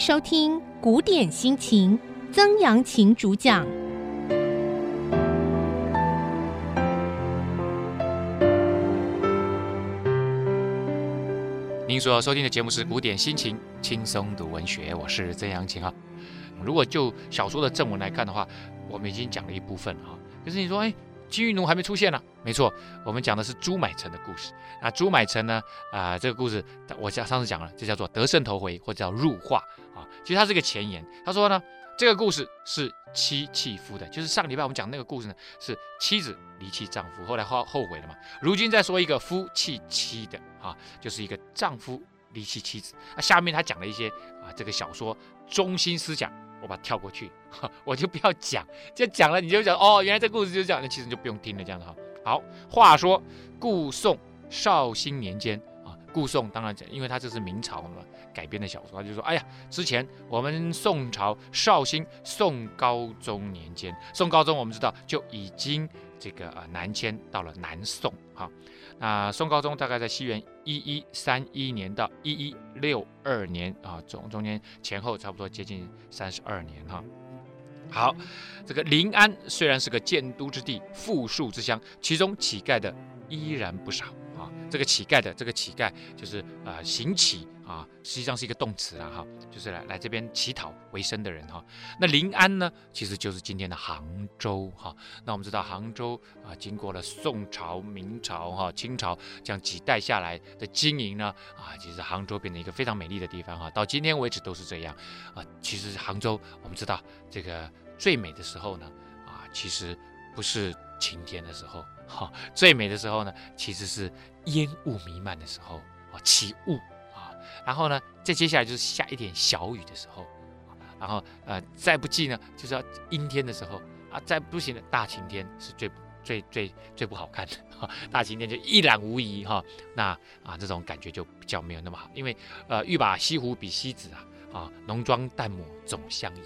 收听《古典心情》，曾阳晴主讲。您所收听的节目是《古典心情》，轻松读文学，我是曾阳晴啊。如果就小说的正文来看的话，我们已经讲了一部分哈。可是你说，哎，金玉奴还没出现呢？没错，我们讲的是朱买臣的故事。那朱买臣呢？啊、呃，这个故事我上上次讲了，就叫做得胜头回或者叫入画啊。其实它是个前言。他说呢，这个故事是妻弃夫的，就是上礼拜我们讲那个故事呢，是妻子离弃丈夫，后来后后悔了嘛。如今再说一个夫弃妻的啊，就是一个丈夫离弃妻子。那下面他讲了一些啊，这个小说中心思想，我把它跳过去，我就不要讲，就讲了你就讲哦，原来这故事就是这样，那其实你就不用听了，这样子哈。好，话说故宋绍兴年间。故宋当然讲，因为他这是明朝嘛改编的小说，他就说：哎呀，之前我们宋朝绍兴宋高宗年间，宋高宗我们知道就已经这个呃南迁到了南宋哈。那宋高宗大概在西元一一三一年到一一六二年啊，中中间前后差不多接近三十二年哈。好，这个临安虽然是个建都之地、富庶之乡，其中乞丐的依然不少。这个乞丐的这个乞丐就是啊、行乞啊，实际上是一个动词了，哈，就是来来这边乞讨为生的人哈。那临安呢，其实就是今天的杭州哈。那我们知道杭州啊，经过了宋朝、明朝哈、清朝这样几代下来的经营呢，啊，其实杭州变成一个非常美丽的地方哈。到今天为止都是这样啊。其实杭州我们知道这个最美的时候呢，啊，其实不是晴天的时候。哈，最美的时候呢，其实是烟雾弥漫的时候啊，起雾啊，然后呢，再接下来就是下一点小雨的时候，然后呃，再不济呢，就是要阴天的时候啊，再不行的大晴天是最最最最不好看的 哈，大晴天就一览无遗哈，那啊这种感觉就比较没有那么好，因为呃欲把西湖比西子啊啊，浓妆淡抹总相宜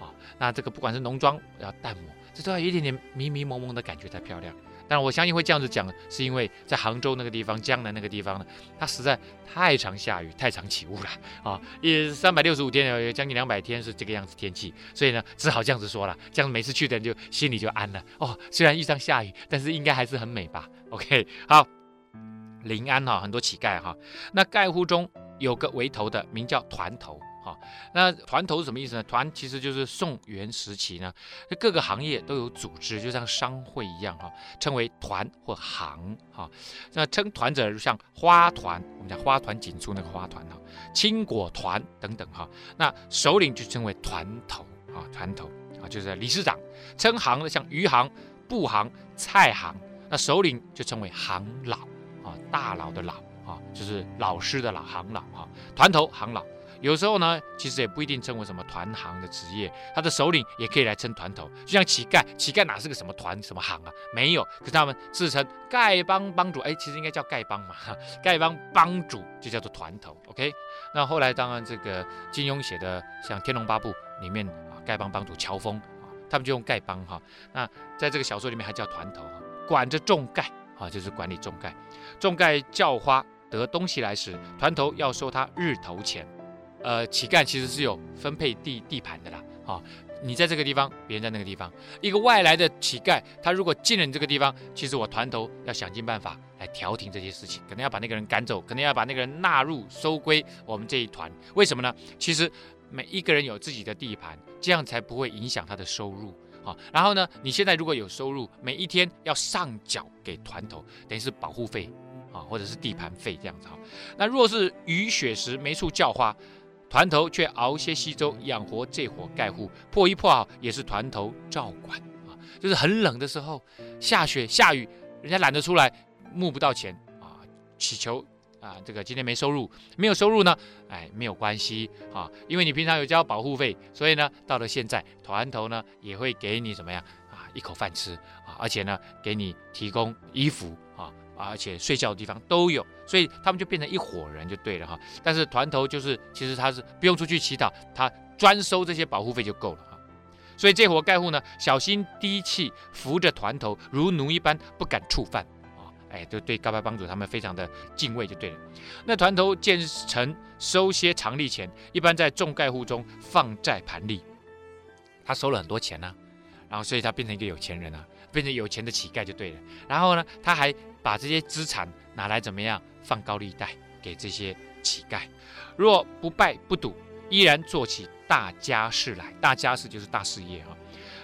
啊，那这个不管是浓妆要淡抹，这都要有一点点迷迷蒙蒙的感觉才漂亮。但我相信会这样子讲，是因为在杭州那个地方，江南那个地方呢，它实在太常下雨，太常起雾了啊！也三百六十五天，有将近两百天是这个样子天气，所以呢，只好这样子说了，这样每次去的人就心里就安了哦。虽然遇上下雨，但是应该还是很美吧？OK，好，临安哈，很多乞丐哈，那丐户中有个围头的，名叫团头。好，那团头是什么意思呢？团其实就是宋元时期呢，各个行业都有组织，就像商会一样哈，称为团或行哈。那称团者像花团，我们讲花团锦簇那个花团哈，青果团等等哈。那首领就称为团头啊，团头啊，就是理事长。称行的像余行、布行、菜行，那首领就称为行老啊，大佬的老啊，就是老师的老行老哈，团头行老。有时候呢，其实也不一定称为什么团行的职业，他的首领也可以来称团头。就像乞丐，乞丐哪是个什么团什么行啊？没有，可是他们自称丐帮帮主，哎，其实应该叫丐帮嘛，丐帮帮主就叫做团头。OK，那后来当然这个金庸写的像《天龙八部》里面啊，丐帮帮主乔峰啊，他们就用丐帮哈。那在这个小说里面还叫团头，管着众丐啊，就是管理众丐。众丐叫花得东西来时，团头要收他日头钱。呃，乞丐其实是有分配地地盘的啦，啊、你在这个地方，别人在那个地方。一个外来的乞丐，他如果进了你这个地方，其实我团头要想尽办法来调停这些事情，可能要把那个人赶走，可能要把那个人纳入收归我们这一团。为什么呢？其实每一个人有自己的地盘，这样才不会影响他的收入啊、然后呢，你现在如果有收入，每一天要上缴给团头，等于是保护费啊、或者是地盘费这样子哈、那若是雨雪时没处叫花。团头却熬些稀粥养活这伙丐户，破衣破好也是团头照管啊。就是很冷的时候，下雪下雨，人家懒得出来，募不到钱啊，祈求啊，这个今天没收入，没有收入呢，哎，没有关系啊，因为你平常有交保护费，所以呢，到了现在，团头呢也会给你怎么样啊，一口饭吃啊，而且呢，给你提供衣服。而且睡觉的地方都有，所以他们就变成一伙人就对了哈。但是团头就是，其实他是不用出去乞讨，他专收这些保护费就够了哈。所以这伙丐户呢，小心低气，扶着团头如奴一般，不敢触犯啊。哎，就对告白帮主他们非常的敬畏就对了。那团头建成收些常利钱，一般在众盖户中放在盘里，他收了很多钱呢、然后所以他变成一个有钱人啊，变成有钱的乞丐就对了。然后呢，他还把这些资产拿来怎么样放高利贷给这些乞丐，若不败不赌，依然做起大家事来。大家事就是大事业啊。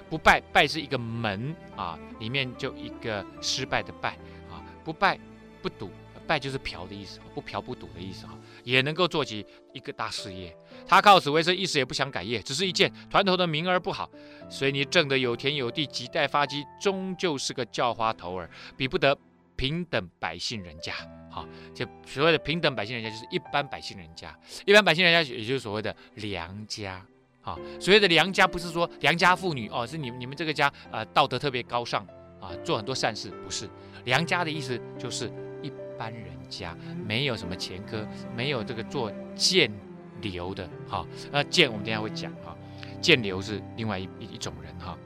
不败，败是一个门啊，里面就一个失败的败啊。不败不赌，败就是嫖的意思，不嫖不赌的意思啊，也能够做起一个大事业。他靠此为生，一时也不想改业，只是一见团头的名儿不好，所以你挣得有田有地，几代发迹，终究是个叫花头儿，比不得平等百姓人家。好，就所谓的平等百姓人家，就是一般百姓人家，一般百姓人家，也就是所谓的良家。啊，所谓的良家不是说良家妇女哦，是你们你们这个家呃道德特别高尚啊，做很多善事，不是良家的意思就是般人家，没有什么前科，没有这个做剑流的哈。那剑我们等下会讲哈，剑流是另外一一,一种人哈。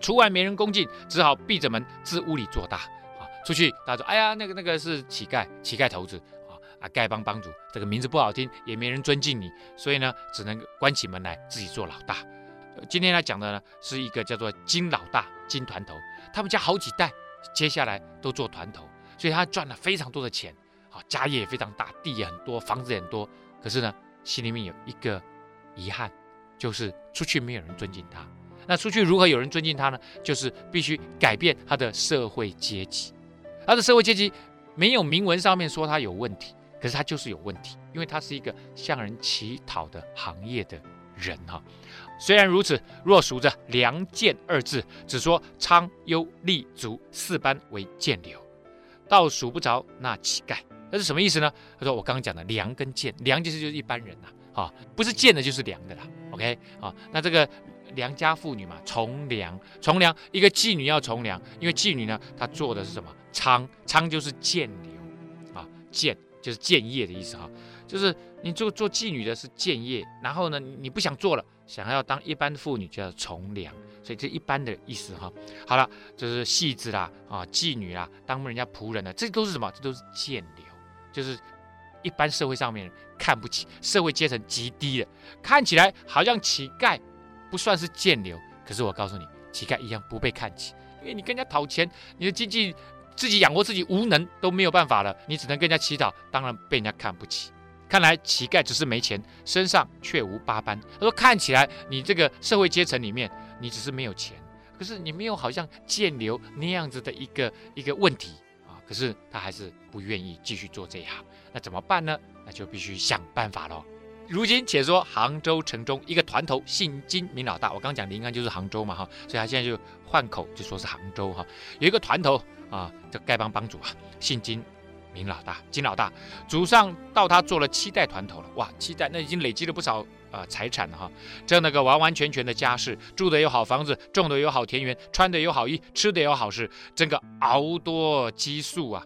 出外没人恭敬，只好闭着门自屋里做大啊。出去大家说，哎呀，那个那个是乞丐，乞丐头子。啊，丐帮帮主这个名字不好听，也没人尊敬你，所以呢，只能关起门来自己做老大。今天他讲的呢，是一个叫做金老大金团头，他们家好几代接下来都做团头，所以他赚了非常多的钱，好，家业也非常大，地也很多，房子也很多。可是呢，心里面有一个遗憾，就是出去没有人尊敬他。那出去如何有人尊敬他呢？就是必须改变他的社会阶级，他的社会阶级没有明文上面说他有问题。可是他就是有问题，因为他是一个向人乞讨的行业的人哈。虽然如此，若数着良贱二字，只说娼优丽俗四般为贱流，倒数不着那乞丐。那是什么意思呢？他说我刚刚讲的良跟贱，良就是就是一般人呐，啊，不是贱的，就是良的啦。OK，啊，那这个良家妇女嘛，从良，从良，一个妓女要从良，因为妓女呢，她做的是什么？娼，娼就是贱流啊，贱。就是贱业的意思哈，就是你做做妓女的是贱业，然后呢，你不想做了，想要当一般妇女就要从良，所以这一般的意思哈。好了，就是戏子啦啊，妓女啦，当人家仆人的，这都是什么？这都是贱流，就是一般社会上面看不起，社会阶层极低的，看起来好像乞丐不算是贱流，可是我告诉你，乞丐一样不被看起，因为你跟人家讨钱，你的经济。自己养活自己无能都没有办法了，你只能跟人家乞讨，当然被人家看不起。看来乞丐只是没钱，身上却无八般。他说：“看起来你这个社会阶层里面，你只是没有钱，可是你没有好像贱流那样子的一个一个问题啊。可是他还是不愿意继续做这一行，那怎么办呢？那就必须想办法喽。如今且说杭州城中一个团头姓金名老大，我刚讲临安就是杭州嘛哈，所以他现在就换口就说是杭州哈，有一个团头。啊，这丐帮帮主啊，姓金，林老大，金老大，祖上到他做了七代团头了，哇，七代那已经累积了不少啊财产了哈，挣了个完完全全的家世，住的有好房子，种的有好田园，穿的有好衣，吃的有好食，整个熬多积粟啊，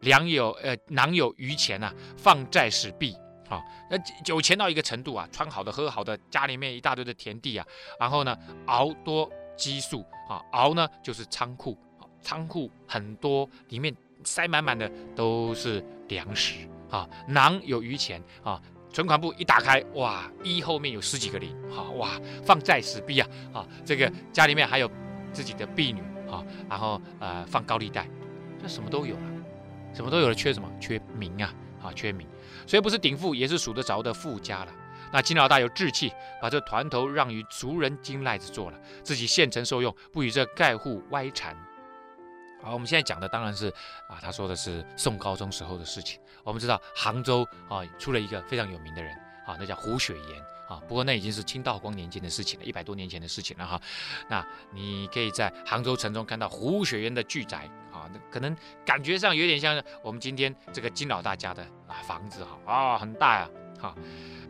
粮有呃囊有余钱呐，放债使币啊，那有钱到一个程度啊，穿好的喝好的，家里面一大堆的田地啊，然后呢熬多积粟啊，熬呢就是仓库。仓库很多，里面塞满满的都是粮食啊，囊有余钱啊，存款簿一打开，哇，一后面有十几个零，哈，哇，放债使币啊，啊，这个家里面还有自己的婢女啊，然后呃放高利贷，这什么都有了，什么都有了，缺什么？缺名啊，啊，缺名，所以不是顶富，也是数得着的富家了。那金老大有志气，把这团头让与族人金赖子做了，自己现成受用，不与这丐户歪缠。好，我们现在讲的当然是啊，他说的是宋高宗时候的事情。我们知道杭州啊出了一个非常有名的人啊，那叫胡雪岩啊。不过那已经是清道光年间的事情了，一百多年前的事情了哈。那你可以在杭州城中看到胡雪岩的巨宅啊，那可能感觉上有点像我们今天这个金老大家的啊房子哈啊很大呀哈。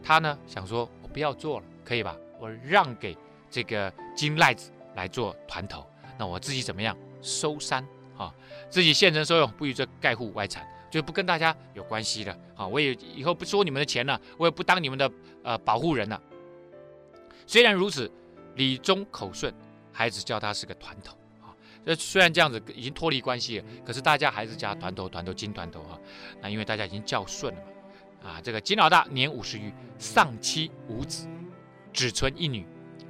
他呢想说，我不要做了，可以吧？我让给这个金赖子来做团头，那我自己怎么样收山？啊，自己现成受用，不与这盖户外产，就不跟大家有关系了。啊，我也以后不收你们的钱了，我也不当你们的呃保护人了。虽然如此，李忠口顺，还只叫他是个团头。啊，这虽然这样子已经脱离关系了，可是大家还是叫他团头团头金团头哈。那因为大家已经叫顺了嘛，啊，这个金老大年五十余，丧妻无子，只存一女，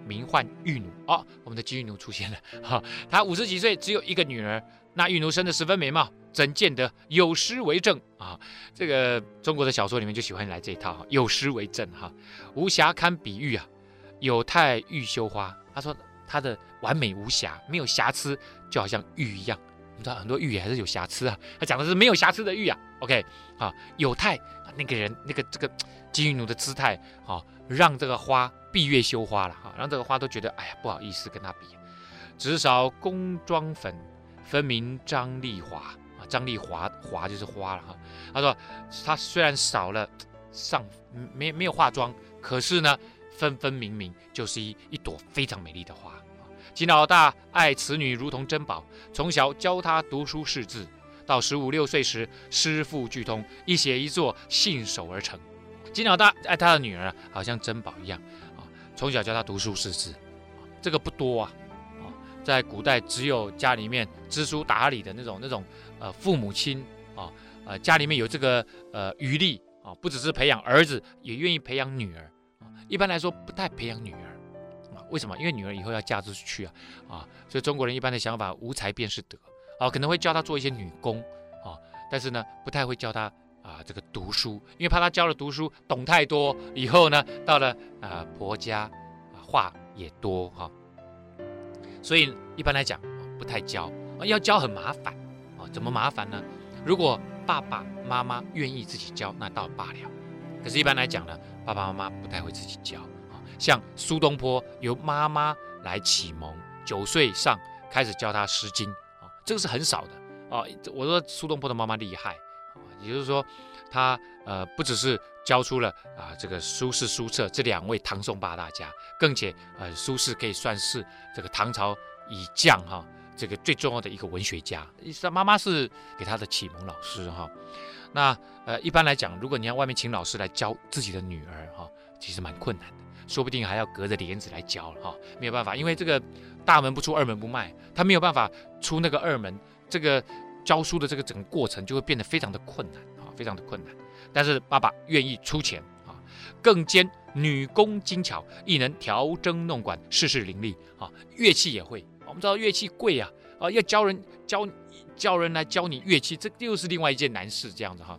名唤玉奴。哦，我们的金玉奴出现了 哈，他五十几岁，只有一个女儿，那玉奴生得十分美貌。怎见得有诗为证啊？这个中国的小说里面就喜欢来这一套哈，有诗为证哈，无瑕堪比玉啊，有态玉羞花。他说他的完美无瑕，没有瑕疵，就好像玉一样。你知道很多玉还是有瑕疵啊，他讲的是没有瑕疵的玉啊。OK 啊，有态，那个人那个这个金玉奴的姿态啊，让这个花闭月羞花了哈，让这个花都觉得哎呀不好意思跟他比，只少宫妆粉，分明张丽华啊。张丽华华就是花了哈。他说他虽然少了上没没有化妆，可是呢，分分明明就是一一朵非常美丽的花。金老大爱此女如同珍宝，从小教她读书识字，到十五六岁时诗赋俱通，一写一作信手而成。金老大爱他的女儿好像珍宝一样，从小教他读书识字，这个不多啊。啊在古代，只有家里面知书达理的那种那种呃父母亲啊，呃家里面有这个呃余力啊，不只是培养儿子，也愿意培养女儿。一般来说，不太培养女儿啊。为什么？因为女儿以后要嫁出去啊啊。所以中国人一般的想法，无才便是德啊，可能会教她做一些女工啊，但是呢，不太会教她啊这个读书，因为怕他教了读书懂太多，以后呢到了啊婆家啊话也多哈。所以一般来讲，不太教，啊要教很麻烦，啊，怎么麻烦呢？如果爸爸妈妈愿意自己教，那倒罢了。可是，一般来讲呢，爸爸妈妈不太会自己教。啊，像苏东坡由妈妈来启蒙，九岁上开始教他《诗经》，啊，这个是很少的。啊，我说苏东坡的妈妈厉害，也就是说，他呃不只是教出了啊这个苏轼、苏辙这两位唐宋八大家，更且呃苏轼可以算是这个唐朝以降哈这个最重要的一个文学家。他妈妈是给他的启蒙老师哈。那呃一般来讲，如果你要外面请老师来教自己的女儿哈，其实蛮困难的，说不定还要隔着帘子来教了哈，没有办法，因为这个大门不出二门不迈，他没有办法出那个二门，这个教书的这个整个过程就会变得非常的困难啊，非常的困难。但是爸爸愿意出钱啊，更兼女工精巧，亦能调筝弄管，事事伶俐啊，乐器也会。我们知道乐器贵啊，啊，要教人教教人来教你乐器，这又是另外一件难事，这样子哈。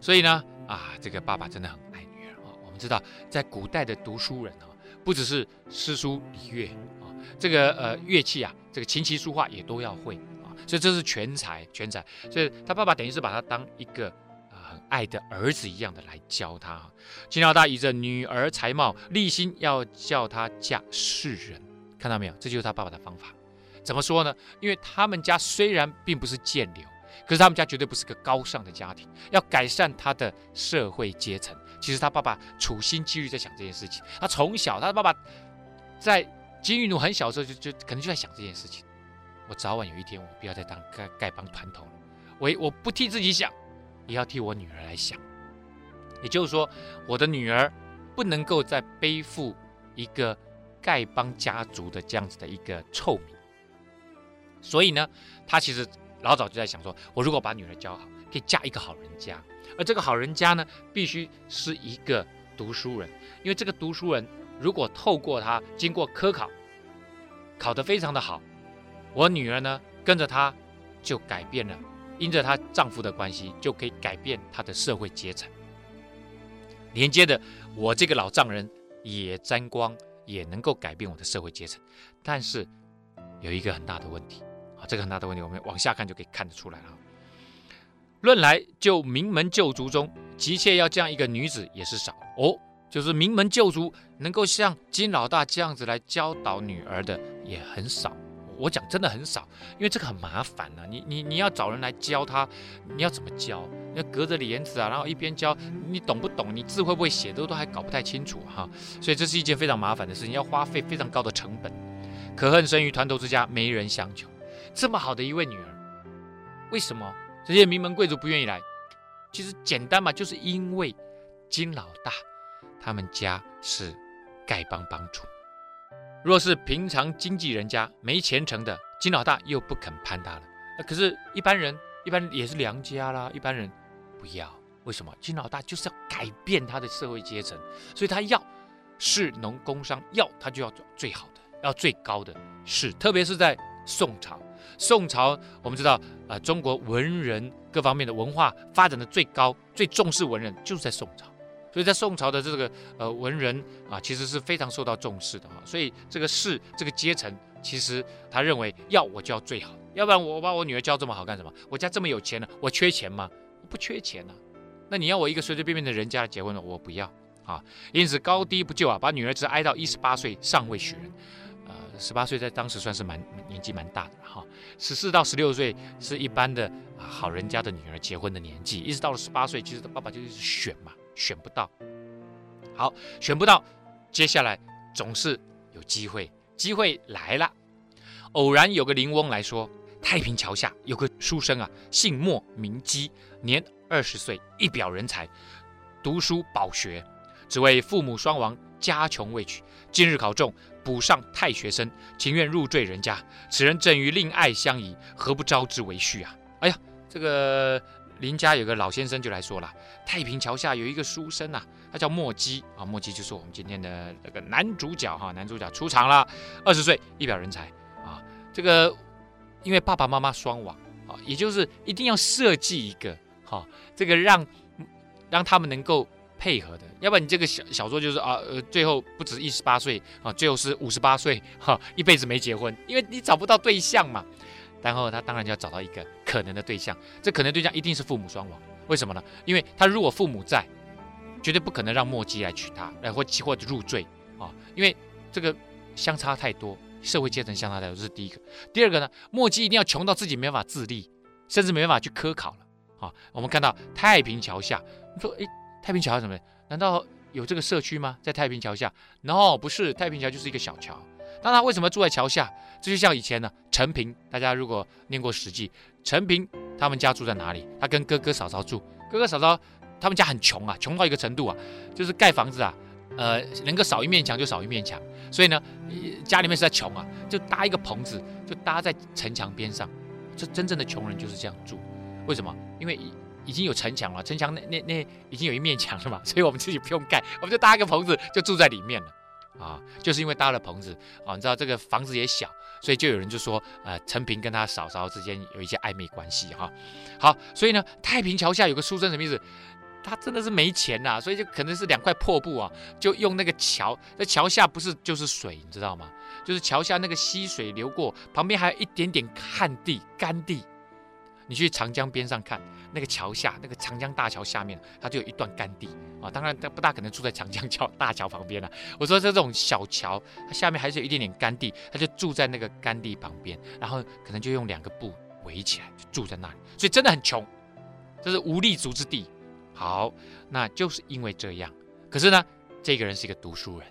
所以呢，啊，这个爸爸真的很爱女儿啊。我们知道，在古代的读书人啊，不只是诗书礼乐啊，这个呃乐器啊，这个琴棋书画也都要会，所以这是全才全才。所以他爸爸等于是把他当一个很。爱的儿子一样的来教他。金老大以着女儿才貌，立心要叫她嫁世人。看到没有？这就是他爸爸的方法。怎么说呢？因为他们家虽然并不是贱流，可是他们家绝对不是个高尚的家庭。要改善他的社会阶层，其实他爸爸处心积虑在想这件事情。他从小，他的爸爸在金玉奴很小的时候就就可能就在想这件事情。我早晚有一天，我不要再当丐丐帮团头了。我我不替自己想。也要替我女儿来想，也就是说，我的女儿不能够再背负一个丐帮家族的这样子的一个臭名。所以呢，他其实老早就在想说，我如果把女儿教好，可以嫁一个好人家，而这个好人家呢，必须是一个读书人，因为这个读书人如果透过他经过科考，考得非常的好，我女儿呢跟着他就改变了。因着她丈夫的关系，就可以改变她的社会阶层。连接的，我这个老丈人也沾光，也能够改变我的社会阶层。但是有一个很大的问题啊，这个很大的问题，我们往下看就可以看得出来了。论来，就名门旧族中，急切要这样一个女子也是少哦，就是名门旧族能够像金老大这样子来教导女儿的也很少。我讲真的很少，因为这个很麻烦呐、你你你要找人来教他，你要怎么教？要隔着帘子啊，然后一边教，你懂不懂？你字会不会写？都都还搞不太清楚哈。所以这是一件非常麻烦的事情，要花费非常高的成本。可恨生于团头之家，没人相求。这么好的一位女儿，为什么这些名门贵族不愿意来？其实简单嘛，就是因为金老大他们家是丐帮帮主。若是平常经济人家没前程的，金老大又不肯攀他了。那可是，一般人一般也是良家啦，一般人不要。为什么？金老大就是要改变他的社会阶层，所以他要士农工商，要他就要最好的，要最高的士。特别是在宋朝，宋朝我们知道，呃，中国文人各方面的文化发展的最高，最重视文人就是在宋朝。所以在宋朝的这个呃文人啊，其实是非常受到重视的哈。所以这个士这个阶层，其实他认为要我就要最好，要不然我把我女儿教这么好干什么？我家这么有钱呢，我缺钱吗？我不缺钱啊。那你要我一个随随便便的人家结婚了，我不要啊。因此高低不就啊，把女儿只挨到一十八岁尚未许人。呃，十八岁在当时算是蛮年纪蛮大的哈。十四到十六岁是一般的啊好人家的女儿结婚的年纪，一直到了十八岁，其实他爸爸就一直选嘛。选不到，好，选不到，接下来总是有机会，机会来了。偶然有个灵翁来说，太平桥下有个书生啊，姓莫名姬，年二十岁，一表人才，读书饱学，只为父母双亡，家穷未娶，今日考中，补上太学生，情愿入赘人家。此人正与令爱相宜，何不招之为婿啊？哎呀，这个。邻家有个老先生就来说了，太平桥下有一个书生啊，他叫莫姬啊，莫姬就是我们今天的这个男主角哈，男主角出场了，二十岁，一表人才啊，这个因为爸爸妈妈双亡啊，也就是一定要设计一个哈，这个让让他们能够配合的，要不然你这个小小说就是啊呃，最后不止一十八岁啊，最后是五十八岁哈，一辈子没结婚，因为你找不到对象嘛。然后他当然就要找到一个可能的对象，这可能对象一定是父母双亡。为什么呢？因为他如果父母在，绝对不可能让莫姬来娶她，来或或者入赘啊，因为这个相差太多，社会阶层相差太多，这是第一个。第二个呢，莫姬一定要穷到自己没办法自立，甚至没办法去科考了啊。我们看到太平桥下，你说诶，太平桥什么？难道有这个社区吗？在太平桥下？No，不是，太平桥就是一个小桥。那他为什么住在桥下？这就像以前呢，陈平，大家如果念过《史记》，陈平他们家住在哪里？他跟哥哥嫂嫂住，哥哥嫂嫂他们家很穷啊，穷到一个程度啊，就是盖房子啊，呃，能够少一面墙就少一面墙，所以呢，家里面实在穷啊，就搭一个棚子，就搭在城墙边上。这真正的穷人就是这样住，为什么？因为已已经有城墙了，城墙那那那已经有一面墙了嘛，所以我们自己不用盖，我们就搭一个棚子就住在里面了。啊，就是因为搭了棚子啊，你知道这个房子也小，所以就有人就说，呃，陈平跟他嫂嫂之间有一些暧昧关系哈。好，所以呢，太平桥下有个书生什么意思？他真的是没钱呐，所以就可能是两块破布啊，就用那个桥，在桥下不是就是水，你知道吗？就是桥下那个溪水流过，旁边还有一点点旱地干地。你去长江边上看，那个桥下，那个长江大桥下面，它就有一段干地啊。当然，它不大可能住在长江桥 大桥旁边了。我说这种小桥，它下面还是有一点点干地，他就住在那个干地旁边，然后可能就用两个布围起来，就住在那里。所以真的很穷，这是无立足之地。好，那就是因为这样。可是呢，这个人是一个读书人，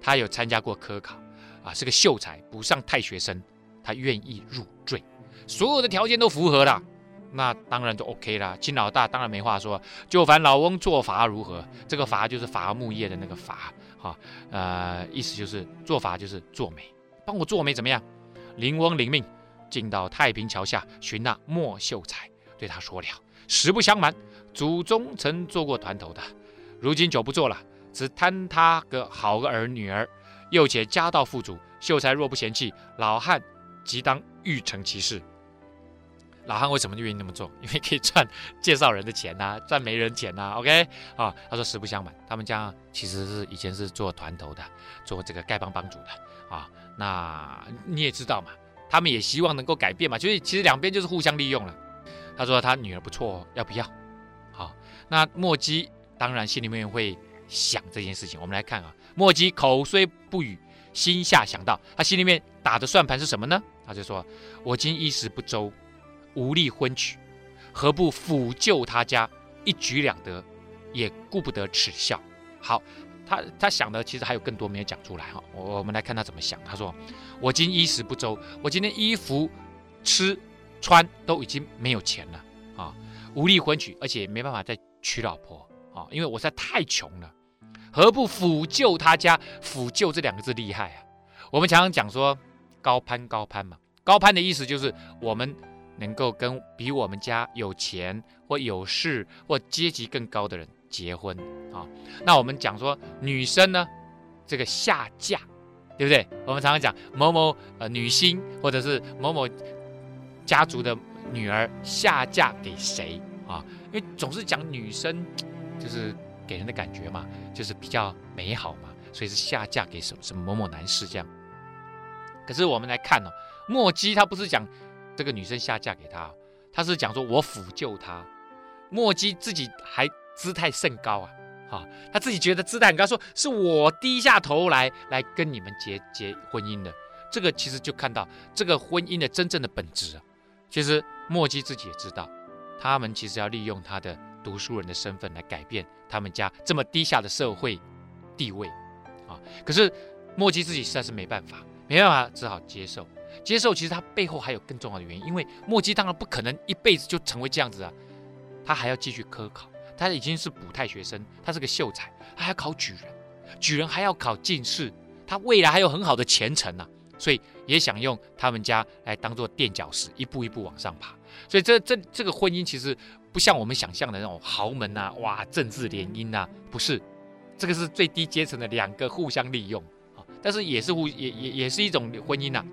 他有参加过科考啊，是个秀才，不上太学生，他愿意入赘。所有的条件都符合了，那当然就 OK 了。金老大当然没话说，就烦老翁做法如何？这个法就是伐木业的那个伐，哈，呃，意思就是做法就是做媒，帮我做媒怎么样？邻翁领命，进到太平桥下寻那莫秀才，对他说了：实不相瞒，祖宗曾做过团头的，如今久不做了，只贪他个好个儿女儿，又且家道富足，秀才若不嫌弃，老汉即当欲成其事。老汉为什么愿意那么做？因为可以赚介绍人的钱呐、赚媒人钱呐、OK 啊，他说实不相瞒，他们家其实是以前是做团头的，做这个丐帮帮主的啊。那你也知道嘛，他们也希望能够改变嘛，就是其实两边就是互相利用了。他说他女儿不错，要不要？好，那莫姬当然心里面会想这件事情。我们来看啊，莫姬口虽不语，心下想到，他心里面打的算盘是什么呢？他就说：我今衣食不周。无力婚娶，何不辅救他家，一举两得，也顾不得耻笑。好，他他想的其实还有更多没有讲出来哈。我我们来看他怎么想。他说：“我今衣食不周，我今天衣服吃穿都已经没有钱了啊，无力婚娶，而且没办法再娶老婆啊，因为我实在太穷了。何不辅救他家？辅救这两个字厉害啊！我们常常讲说高攀高攀嘛，高攀的意思就是我们能够跟比我们家有钱或有势或阶级更高的人结婚啊。那我们讲说女生呢，这个下嫁，对不对？我们常常讲某某呃女星或者是某某家族的女儿下嫁给谁啊？因为总是讲女生就是给人的感觉嘛，就是比较美好嘛，所以是下嫁给什么什么某某男士这样。可是我们来看、哦，莫姬他不是讲这个女生下嫁给他，他是讲说我辅救他。莫姬自己还姿态甚高啊，哈、他自己觉得姿态很高，说是我低下头来来跟你们结结婚姻的。这个其实就看到这个婚姻的真正的本质啊。其实莫姬自己也知道，他们其实要利用他的读书人的身份来改变他们家这么低下的社会地位啊。可是莫姬自己实在是没办法。没办法，只好接受。接受其实他背后还有更重要的原因，因为莫姬当然不可能一辈子就成为这样子啊，他还要继续科考。他已经是补太学生，他是个秀才，他还要考举人，举人还要考进士，他未来还有很好的前程呢、所以也想用他们家来当做垫脚石，一步一步往上爬。所以这这这个婚姻其实不像我们想象的那种豪门呐、啊，哇，政治联姻呐，不是，这个是最低阶层的两个互相利用。但是也是互也也也是一种婚姻呐、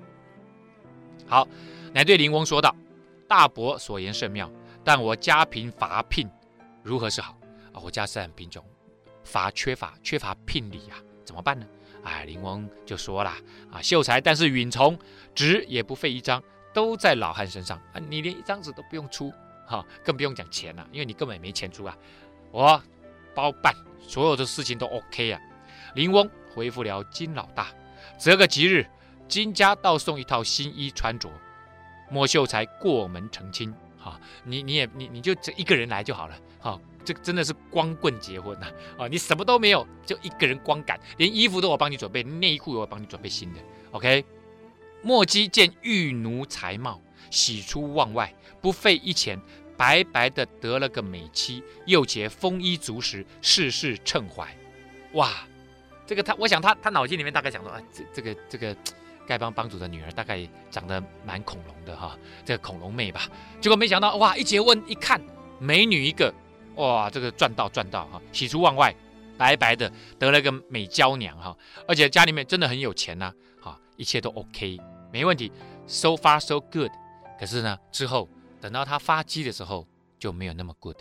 好，乃对灵翁说道：“大伯所言甚妙，但我家贫乏聘，如何是好？啊，我家是很贫穷，乏缺乏缺乏聘礼呀，怎么办呢？”哎，灵翁就说了：“啊，秀才但是允从，纸也不费一张，都在老汉身上啊，你连一张纸都不用出，哈、更不用讲钱了，因为你根本没钱出啊，我包办所有的事情都 OK 啊。”灵翁。回复了金老大，择个吉日，金家倒送一套新衣穿着，莫秀才过门成亲。哈，你你也你你就这一个人来就好了。哈，这真的是光棍结婚呐！啊，你什么都没有，就一个人光赶，连衣服都我帮你准备，内裤我帮你准备新的。OK，莫姬见玉奴才貌，喜出望外，不费一钱，白白的得了个美妻，又且丰衣足食，事事称怀。哇！这个他，我想他他脑筋里面大概想说啊，这这个这个丐帮帮主的女儿大概长得蛮恐龙的哈，这个恐龙妹吧。结果没想到哇，一结婚一看，美女一个，哇，这个赚到赚到哈，喜出望外，白白的得了个美娇娘哈，而且家里面真的很有钱呐，哈，一切都 OK，没问题，so far so good。可是呢，之后等到他发迹的时候就没有那么 good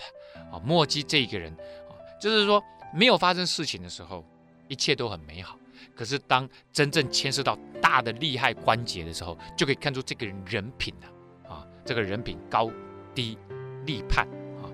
啊。墨姬这一个人啊，就是说没有发生事情的时候。一切都很美好，可是当真正牵涉到大的利害关节的时候，就可以看出这个人人品了啊，啊，这个人品高低立判啊，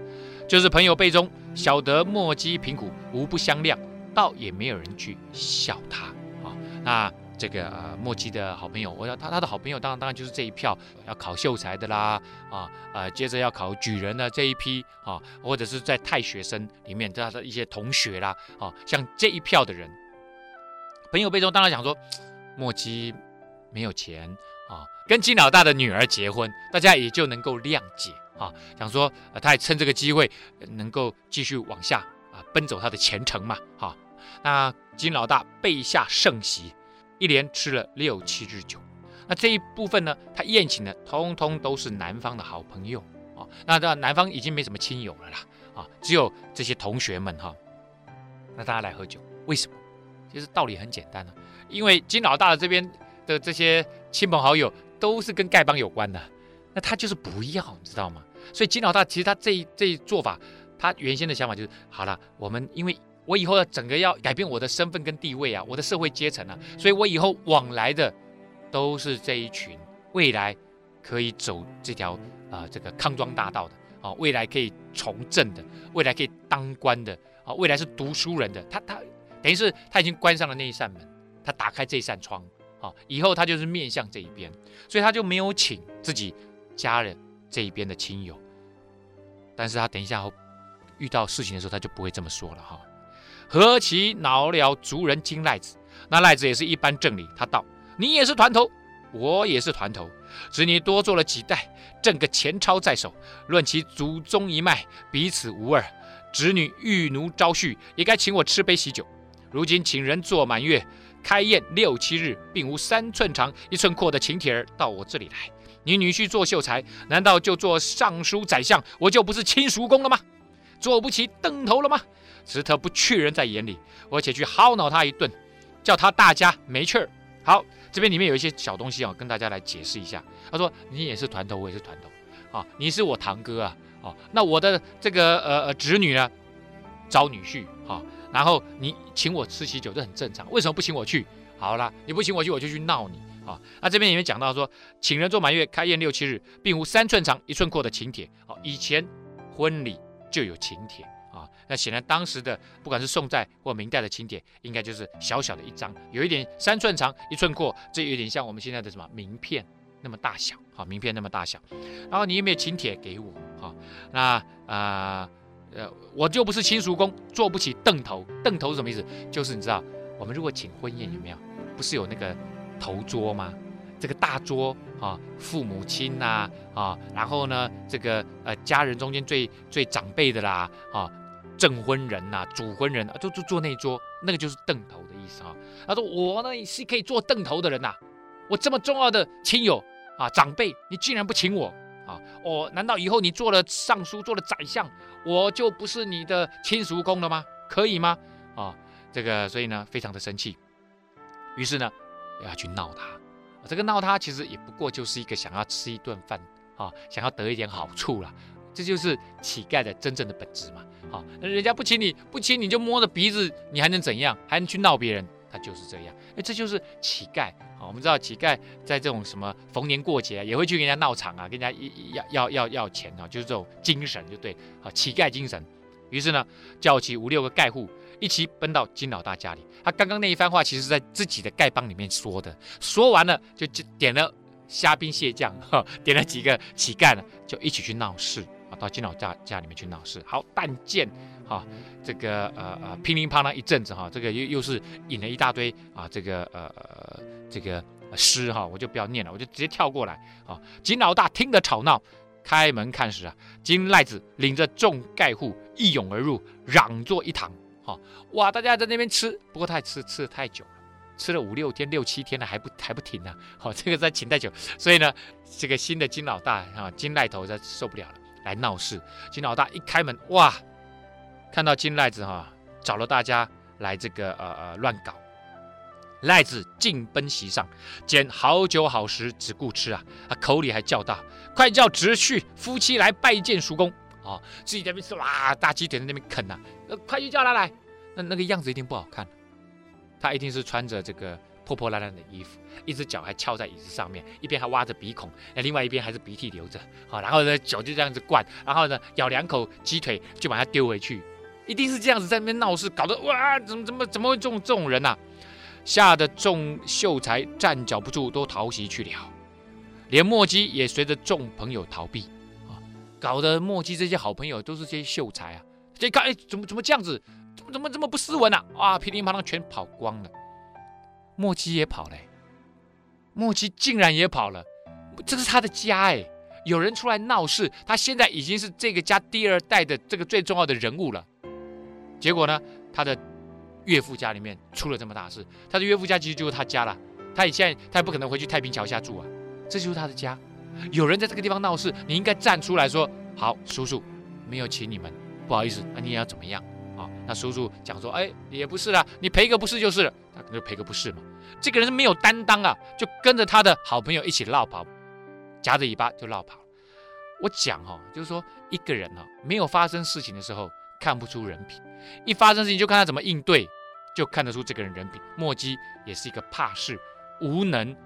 就是朋友辈中晓得莫姬贫苦，无不相谅，倒也没有人去笑他啊。那这个呃莫姬的好朋友，我要他他的好朋友，当然当然就是这一票要考秀才的啦啊，呃，接着要考举人的这一批啊，或者是在太学生里面他的一些同学啦啊，像这一票的人。朋友背中当然想说，莫姬没有钱啊，跟金老大的女儿结婚，大家也就能够谅解啊。想说，呃，他也趁这个机会能够继续往下啊，奔走他的前程嘛。哈，那金老大备下盛席，一连吃了六七日酒。那这一部分呢，他宴请的通通都是南方的好朋友啊。那这南方已经没什么亲友了啦，啊，只有这些同学们哈。那大家来喝酒，为什么？其实道理很简单啊，因为金老大的这边的这些亲朋好友都是跟丐帮有关的，那他就是不要，你知道吗？所以金老大其实他这一这一做法，他原先的想法就是，好了，我们因为我以后要整个要改变我的身份跟地位啊，我的社会阶层啊，所以我以后往来的都是这一群未来可以走这条啊、这个康庄大道的啊，未来可以从政的，未来可以当官的啊，未来是读书人的，他他。等于是他已经关上了那一扇门，他打开这扇窗，啊，以后他就是面向这一边，所以他就没有请自己家人这一边的亲友。但是他等一下遇到事情的时候，他就不会这么说了哈。何其恼了族人金赖子，那赖子也是一般正理，他道：你也是团头，我也是团头，只你多做了几代，挣个钱钞在手，论其祖宗一脉，彼此无二。侄女玉奴招婿，也该请我吃杯喜酒。如今请人做满月，开宴六七日，并无三寸长一寸阔的请帖儿到我这里来。你女婿做秀才，难道就做尚书宰相，我就不是亲叔公了吗？做不起邓头了吗？只得不去人在眼里，我且去薅恼他一顿，叫他大家没趣儿。好，这边里面有一些小东西啊，跟大家来解释一下。他说：“你也是团头，我也是团头，啊，你是我堂哥啊，哦，那我的这个呃呃侄女呢，招女婿，哈，然后你请我吃喜酒，这很正常。为什么不请我去？好了，你不请我去，我就去闹你。”啊，那这边里面讲到说，请人做满月，开宴六七日，并无三寸长一寸阔的请帖。好，以前婚礼就有请帖。那显然当时的不管是宋代或明代的请帖，应该就是小小的一张，有一点三寸长一寸阔，这有点像我们现在的什么名片那么大小。好，名片那么大小。然后你有没有请帖给我？好，那啊呃，呃，我就不是亲属工，做不起凳头。凳头是什么意思？就是你知道，我们如果请婚宴有没有？不是有那个。头桌吗？这个大桌啊，父母亲呐啊，啊，然后呢，这个呃家人中间最最长辈的啦啊，证婚人呐、主婚人啊，就就坐那一桌，那个就是凳头的意思啊。他说我呢是可以坐凳头的人呐、我这么重要的亲友啊长辈，你竟然不请我啊？我难道以后你做了尚书，做了宰相，我就不是你的亲叔公了吗？可以吗？啊，这个所以呢，非常的生气，于是呢。要去闹他，这个闹他其实也不过就是一个想要吃一顿饭啊，想要得一点好处了，这就是乞丐的真正的本质嘛。好，那人家不请你，不请你就摸着鼻子，你还能怎样？还能去闹别人？他就是这样。哎，这就是乞丐。好，我们知道乞丐在这种什么逢年过节也会去跟人家闹场啊，跟人家要要要要钱啊，就是这种精神就对。好，乞丐精神。于是呢，叫起五六个丐户。一起奔到金老大家里。他刚刚那一番话，其实在自己的丐帮里面说的。说完了，就就点了虾兵蟹将，哈，点了几个乞丐呢，就一起去闹事，到金老大家里面去闹事。好，但见哈，这个呃呃乒铃乓啷一阵子哈，这个又又是引了一大堆啊，这个呃这个诗哈，我就不要念了，我就直接跳过来啊。金老大听得吵闹，开门看时啊，金赖子领着众丐户一拥而入，攘作一堂。哦，哇！大家在那边吃，不过太吃吃的太久了，吃了五六天、六七天了，还不还不停呢。好，这个在请太久，所以呢，这个新的金老大啊，金癞头他受不了了，来闹事。金老大一开门，哇，看到金赖子哈，找了大家来这个呃呃乱搞。赖子进奔席上，捡好酒好食，只顾吃啊，啊口里还叫道：“快叫侄婿夫妻来拜见叔公。”哦，自己在那边吃哇，大鸡腿在那边啃呐、啊，呃，快去叫他来。那那个样子一定不好看，他一定是穿着这个破破烂烂的衣服，一只脚还翘在椅子上面，一边还挖着鼻孔，那另外一边还是鼻涕流着。好，然后呢，酒就这样子灌，然后呢，咬两口鸡腿就把它丢回去，一定是这样子在那边闹事，搞得哇，怎么怎么怎么会这种这种人呐、吓得众秀才站脚不住，都逃席去了，连墨迹也随着众朋友逃避。搞得墨迹这些好朋友都是些秀才啊，这看哎，怎么怎么这样子，怎么怎么这么不斯文啊？啊，噼里啪啦全跑光了，墨迹也跑了，墨迹竟然也跑了，这是他的家哎，有人出来闹事，他现在已经是这个家第二代的这个最重要的人物了，结果呢，他的岳父家里面出了这么大事，他的岳父家其实就是他家了，他以前他也不可能回去太平桥下住啊，这就是他的家。有人在这个地方闹事，你应该站出来说：“好，叔叔，没有请你们，不好意思，那你也要怎么样？啊？”那叔叔讲说：“哎，也不是啦，你赔个不是就是了，他可能就赔个不是嘛。”这个人是没有担当啊，就跟着他的好朋友一起落跑，夹着尾巴就落跑。我讲哈，就是说一个人哈，没有发生事情的时候看不出人品，一发生事情就看他怎么应对，就看得出这个人人品。墨迹也是一个怕事、无能、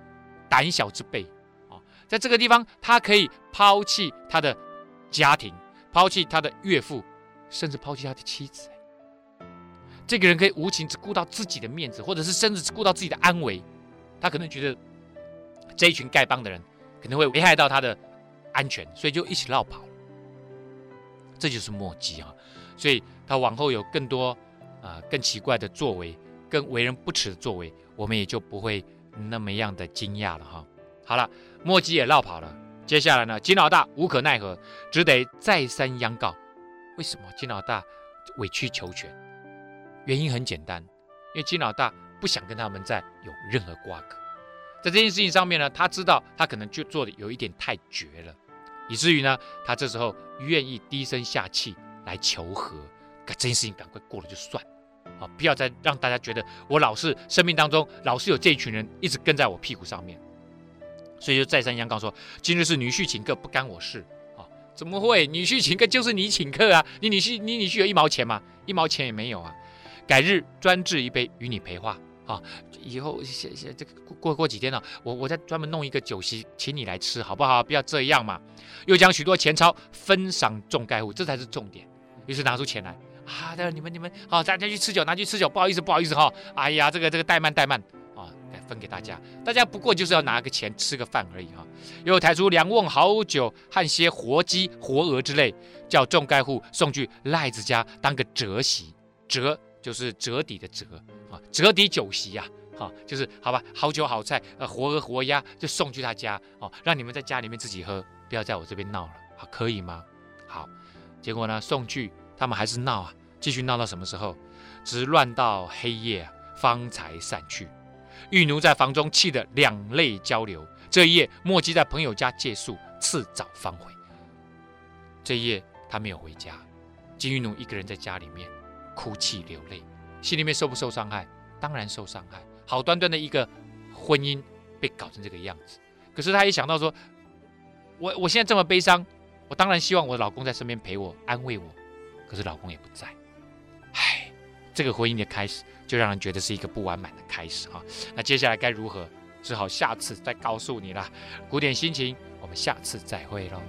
胆小之辈啊。在这个地方，他可以抛弃他的家庭，抛弃他的岳父，甚至抛弃他的妻子。这个人可以无情只顾到自己的面子，或者是甚至只顾到自己的安危。他可能觉得这一群丐帮的人可能会危害到他的安全，所以就一起落跑。这就是墨迹啊！所以他往后有更多啊、更奇怪的作为，更为人不齿的作为，我们也就不会那么样的惊讶了哈。好了。墨迹也落跑了，接下来呢，金老大无可奈何，只得再三央告。为什么金老大委曲求全？原因很简单，因为金老大不想跟他们再有任何瓜葛。在这件事情上面呢，他知道他可能就做的有一点太绝了，以至于呢，他这时候愿意低声下气来求和，这件事情赶快过了就算，啊，不要再让大家觉得我老是生命当中老是有这一群人一直跟在我屁股上面，所以就再三央告说，今日是女婿请客，不干我事啊，怎么会？女婿请客就是你请客啊，你女婿你女婿有一毛钱吗？一毛钱也没有啊，改日专置一杯与你陪话。啊，以后谢谢这个过过几天了，我我再专门弄一个酒席请你来吃，好不好？不要这样嘛。又将许多钱钞分赏众盖户，这才是重点。于是拿出钱来，啊，你们你们好，大家去吃酒，拿去吃酒。不好意思，不好意思哈。哎呀，这个这个怠慢怠慢啊，来分给大家。大家不过就是要拿个钱吃个饭而已哈。又抬出两瓮好酒和些活鸡活鹅之类，叫众盖户送去赖子家当个折席，折就是折抵的折。啊，折抵酒席呀，哈，就是好吧，好酒好菜，呃，活鹅活鸭就送去他家哦，让你们在家里面自己喝，不要在我这边闹了，好，可以吗？好，结果呢，送去他们还是闹啊，继续闹到什么时候？直乱到黑夜啊，方才散去。玉奴在房中气得两泪交流，这一夜莫迹在朋友家借宿，次早方回。这一夜他没有回家，金玉奴一个人在家里面哭泣流泪。心里面受不受伤害？当然受伤害。好端端的一个婚姻被搞成这个样子，可是他一想到说，我我现在这么悲伤，我当然希望我老公在身边陪我、安慰我，可是老公也不在。唉，这个婚姻的开始就让人觉得是一个不完满的开始哈。那接下来该如何？只好下次再告诉你了。古典心情，我们下次再会喽。